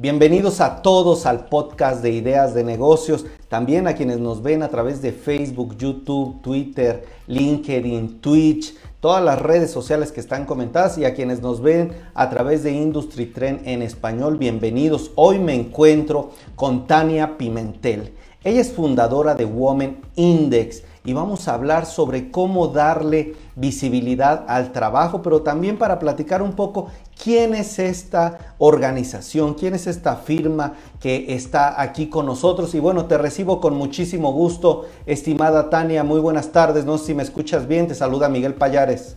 Bienvenidos a todos al podcast de Ideas de Negocios, también a quienes nos ven a través de Facebook, YouTube, Twitter, LinkedIn, Twitch, todas las redes sociales que están comentadas y a quienes nos ven a través de Industry Trend en español, bienvenidos. Hoy me encuentro con Tania Pimentel. Ella es fundadora de Women Index y vamos a hablar sobre cómo darle visibilidad al trabajo, pero también para platicar un poco quién es esta organización, quién es esta firma que está aquí con nosotros. Y bueno, te recibo con muchísimo gusto, estimada Tania, muy buenas tardes, no sé si me escuchas bien, te saluda Miguel Payares.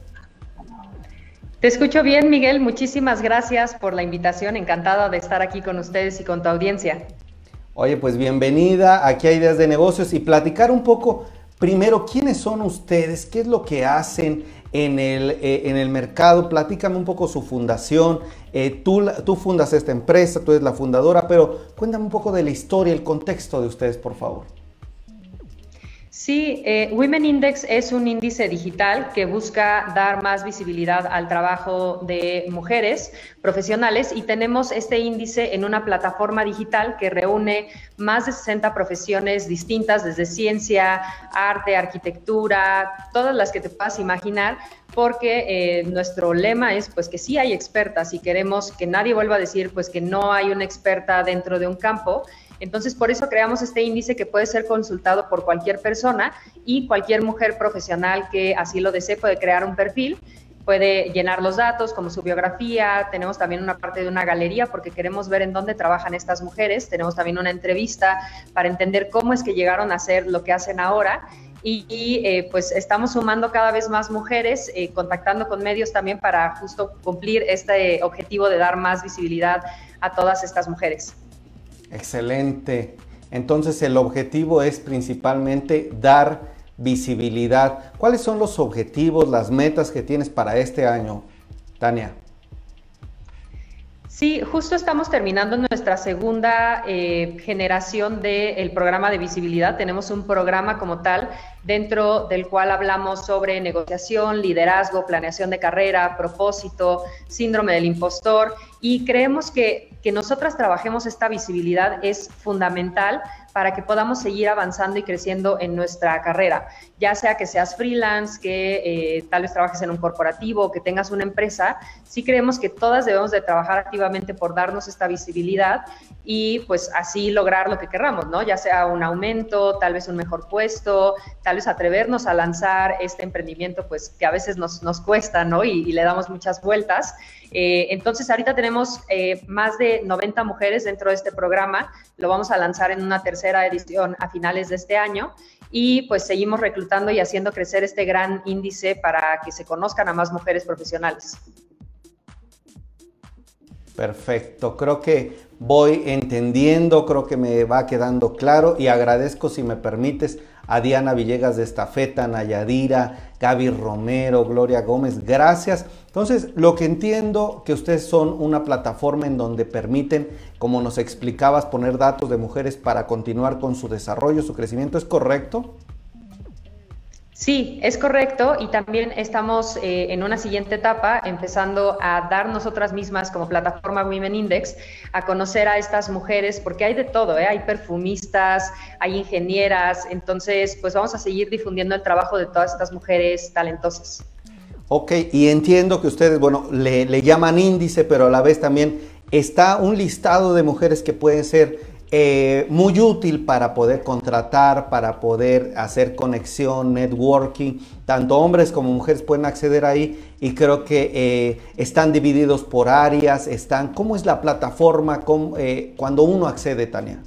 Te escucho bien, Miguel. Muchísimas gracias por la invitación. Encantada de estar aquí con ustedes y con tu audiencia. Oye, pues bienvenida aquí a Ideas de Negocios y platicar un poco, primero, quiénes son ustedes, qué es lo que hacen en el, eh, en el mercado. Platícame un poco su fundación. Eh, tú, tú fundas esta empresa, tú eres la fundadora, pero cuéntame un poco de la historia, el contexto de ustedes, por favor. Sí, eh, Women Index es un índice digital que busca dar más visibilidad al trabajo de mujeres profesionales y tenemos este índice en una plataforma digital que reúne más de 60 profesiones distintas, desde ciencia, arte, arquitectura, todas las que te puedas imaginar, porque eh, nuestro lema es pues que sí hay expertas y queremos que nadie vuelva a decir pues que no hay una experta dentro de un campo entonces, por eso creamos este índice que puede ser consultado por cualquier persona y cualquier mujer profesional que así lo desee puede crear un perfil puede llenar los datos como su biografía, tenemos también una parte de una galería porque queremos ver en dónde trabajan estas mujeres, tenemos también una entrevista para entender cómo es que llegaron a hacer lo que hacen ahora. Y, eh, pues estamos sumando cada vez más mujeres, eh, contactando con medios también para justo cumplir este objetivo de dar más visibilidad a todas estas mujeres. Excelente. Entonces el objetivo es principalmente dar visibilidad. ¿Cuáles son los objetivos, las metas que tienes para este año, Tania? Sí, justo estamos terminando nuestra segunda eh, generación del programa de visibilidad. Tenemos un programa como tal dentro del cual hablamos sobre negociación, liderazgo, planeación de carrera, propósito, síndrome del impostor y creemos que que nosotras trabajemos esta visibilidad es fundamental para que podamos seguir avanzando y creciendo en nuestra carrera, ya sea que seas freelance, que eh, tal vez trabajes en un corporativo, que tengas una empresa, sí creemos que todas debemos de trabajar activamente por darnos esta visibilidad y pues así lograr lo que querramos, ¿no? Ya sea un aumento, tal vez un mejor puesto, tal vez atrevernos a lanzar este emprendimiento, pues que a veces nos, nos cuesta, ¿no? Y, le damos muchas vueltas. Eh, entonces, ahorita tenemos eh, más de 90 mujeres dentro de este programa, lo vamos a lanzar en una tercera edición a finales de este año y pues seguimos reclutando y haciendo crecer este gran índice para que se conozcan a más mujeres profesionales. Perfecto, creo que voy entendiendo, creo que me va quedando claro y agradezco si me permites a Diana Villegas de Estafeta, Nayadira, Gaby Romero, Gloria Gómez, gracias. Entonces, lo que entiendo que ustedes son una plataforma en donde permiten, como nos explicabas, poner datos de mujeres para continuar con su desarrollo, su crecimiento, ¿es correcto? Sí, es correcto y también estamos eh, en una siguiente etapa empezando a dar nosotras mismas como plataforma Women Index a conocer a estas mujeres porque hay de todo, ¿eh? hay perfumistas, hay ingenieras, entonces pues vamos a seguir difundiendo el trabajo de todas estas mujeres talentosas. Ok, y entiendo que ustedes, bueno, le, le llaman índice, pero a la vez también está un listado de mujeres que pueden ser eh, muy útil para poder contratar, para poder hacer conexión, networking. Tanto hombres como mujeres pueden acceder ahí y creo que eh, están divididos por áreas, están, ¿cómo es la plataforma eh, cuando uno accede, Tania?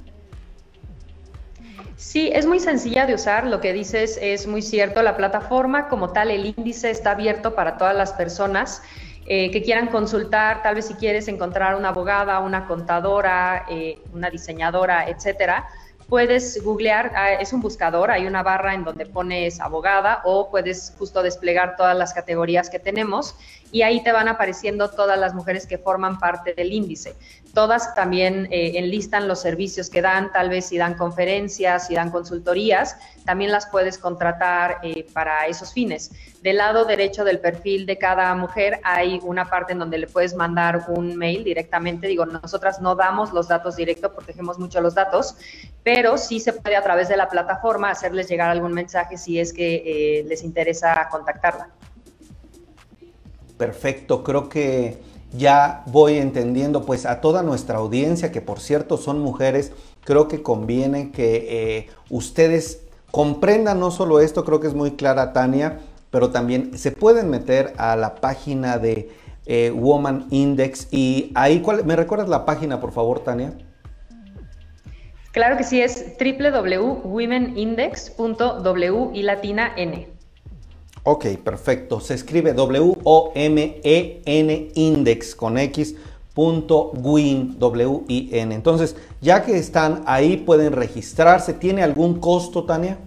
Sí, es muy sencilla de usar, lo que dices es muy cierto, la plataforma como tal, el índice está abierto para todas las personas. Eh, que quieran consultar, tal vez si quieres encontrar una abogada, una contadora, eh, una diseñadora, etcétera, puedes googlear, ah, es un buscador, hay una barra en donde pones abogada o puedes justo desplegar todas las categorías que tenemos y ahí te van apareciendo todas las mujeres que forman parte del índice. Todas también eh, enlistan los servicios que dan, tal vez si dan conferencias, si dan consultorías, también las puedes contratar eh, para esos fines. Del lado derecho del perfil de cada mujer hay una parte en donde le puedes mandar un mail directamente. Digo, nosotras no damos los datos directos, protegemos mucho los datos, pero sí se puede a través de la plataforma hacerles llegar algún mensaje si es que eh, les interesa contactarla. Perfecto, creo que ya voy entendiendo pues a toda nuestra audiencia, que por cierto son mujeres, creo que conviene que eh, ustedes comprendan no solo esto, creo que es muy clara Tania, pero también se pueden meter a la página de eh, Woman Index y ahí, ¿cuál, ¿me recuerdas la página por favor Tania? Claro que sí, es www.womenindex.w y latina n. Ok, perfecto. Se escribe W-O-M-E-N index con X. Punto win, w i n Entonces, ya que están ahí, pueden registrarse. ¿Tiene algún costo, Tania?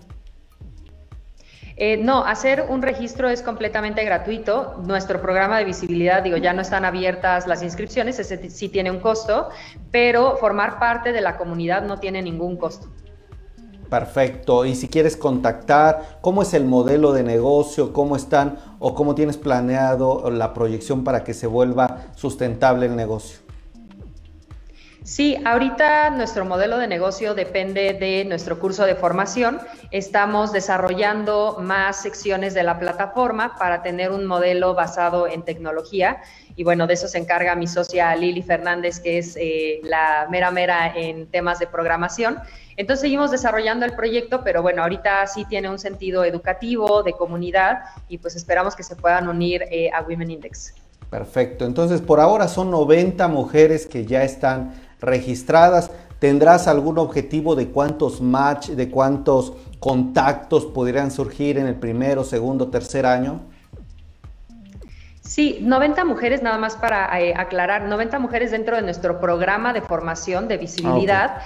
Eh, no, hacer un registro es completamente gratuito. Nuestro programa de visibilidad, digo, ya no están abiertas las inscripciones, ese sí tiene un costo, pero formar parte de la comunidad no tiene ningún costo. Perfecto. Y si quieres contactar, ¿cómo es el modelo de negocio? ¿Cómo están o cómo tienes planeado la proyección para que se vuelva sustentable el negocio? Sí, ahorita nuestro modelo de negocio depende de nuestro curso de formación. Estamos desarrollando más secciones de la plataforma para tener un modelo basado en tecnología. Y bueno, de eso se encarga mi socia Lili Fernández, que es eh, la mera mera en temas de programación. Entonces seguimos desarrollando el proyecto, pero bueno, ahorita sí tiene un sentido educativo, de comunidad, y pues esperamos que se puedan unir eh, a Women Index. Perfecto, entonces por ahora son 90 mujeres que ya están registradas. ¿Tendrás algún objetivo de cuántos match, de cuántos contactos podrían surgir en el primero, segundo, tercer año? Sí, 90 mujeres, nada más para eh, aclarar, 90 mujeres dentro de nuestro programa de formación de visibilidad. Ah,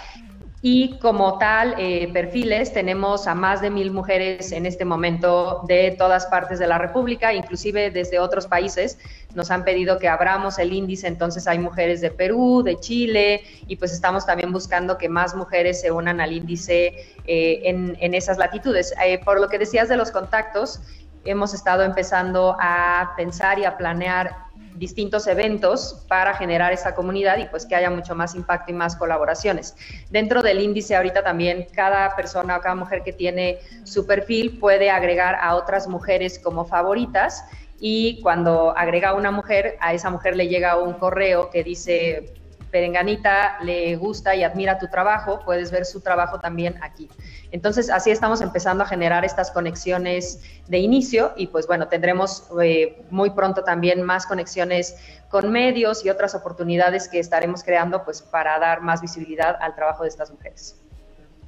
y como tal, eh, perfiles, tenemos a más de mil mujeres en este momento de todas partes de la República, inclusive desde otros países. Nos han pedido que abramos el índice, entonces hay mujeres de Perú, de Chile, y pues estamos también buscando que más mujeres se unan al índice eh, en, en, esas latitudes. Eh, por lo que decías de los contactos, hemos estado empezando a pensar y a planear distintos eventos para generar esa comunidad y pues que haya mucho más impacto y más colaboraciones. Dentro del índice ahorita también cada persona o cada mujer que tiene su perfil puede agregar a otras mujeres como favoritas y cuando agrega una mujer, a esa mujer le llega un correo que dice Perenganita le gusta y admira tu trabajo, puedes ver su trabajo también aquí. Entonces, así estamos empezando a generar estas conexiones de inicio y pues bueno, tendremos eh, muy pronto también más conexiones con medios y otras oportunidades que estaremos creando pues para dar más visibilidad al trabajo de estas mujeres.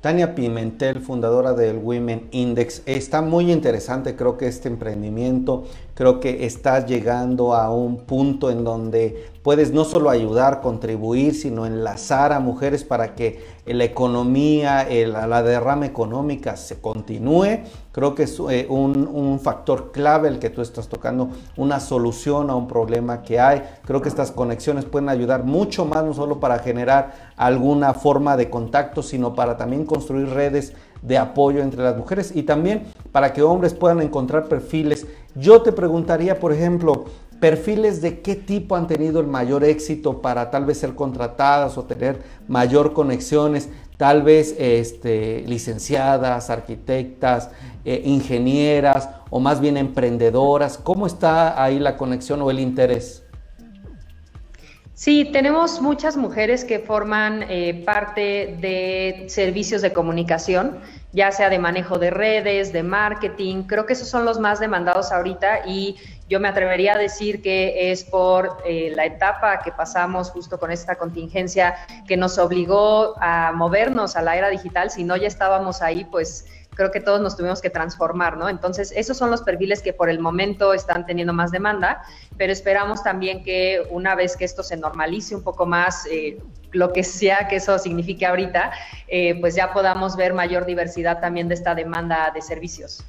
Tania Pimentel, fundadora del Women Index. Está muy interesante, creo que este emprendimiento, creo que estás llegando a un punto en donde puedes no solo ayudar, contribuir, sino enlazar a mujeres para que la economía, la derrama económica se continúe. Creo que es eh, un, factor clave el que tú estás tocando, una solución a un problema que hay. Creo que estas conexiones pueden ayudar mucho más, no solo para generar alguna forma de contacto, sino para también construir redes de apoyo entre las mujeres y también para que hombres puedan encontrar perfiles. Yo te preguntaría, por ejemplo, perfiles de qué tipo han tenido el mayor éxito para tal vez ser contratadas o tener mayor conexiones, tal vez este, licenciadas, arquitectas, eh, ingenieras o más bien emprendedoras. ¿Cómo está ahí la conexión o el interés? Sí, tenemos muchas mujeres que forman eh, parte de servicios de comunicación, ya sea de manejo de redes, de marketing. Creo que esos son los más demandados ahorita y yo me atrevería a decir que es por eh, la etapa que pasamos justo con esta contingencia que nos obligó a movernos a la era digital. Si no ya estábamos ahí, pues creo que todos nos tuvimos que transformar, ¿no? Entonces, esos son los perfiles que por el momento están teniendo más demanda, pero esperamos también que una vez que esto se normalice un poco más, eh, lo que sea que eso signifique ahorita, eh, pues ya podamos ver mayor diversidad también de esta demanda de servicios.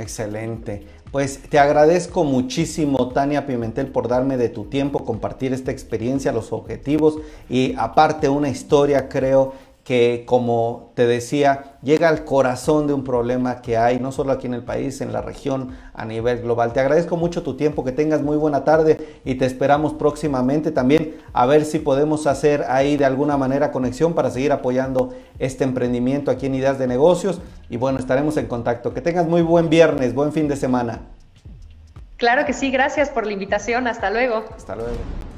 Excelente. Pues te agradezco muchísimo, Tania Pimentel, por darme de tu tiempo, compartir esta experiencia, los objetivos y aparte una historia, creo que como te decía, llega al corazón de un problema que hay, no solo aquí en el país, en la región, a nivel global. Te agradezco mucho tu tiempo, que tengas muy buena tarde y te esperamos próximamente también a ver si podemos hacer ahí de alguna manera conexión para seguir apoyando este emprendimiento aquí en Ideas de Negocios. Y bueno, estaremos en contacto. Que tengas muy buen viernes, buen fin de semana. Claro que sí, gracias por la invitación. Hasta luego. Hasta luego.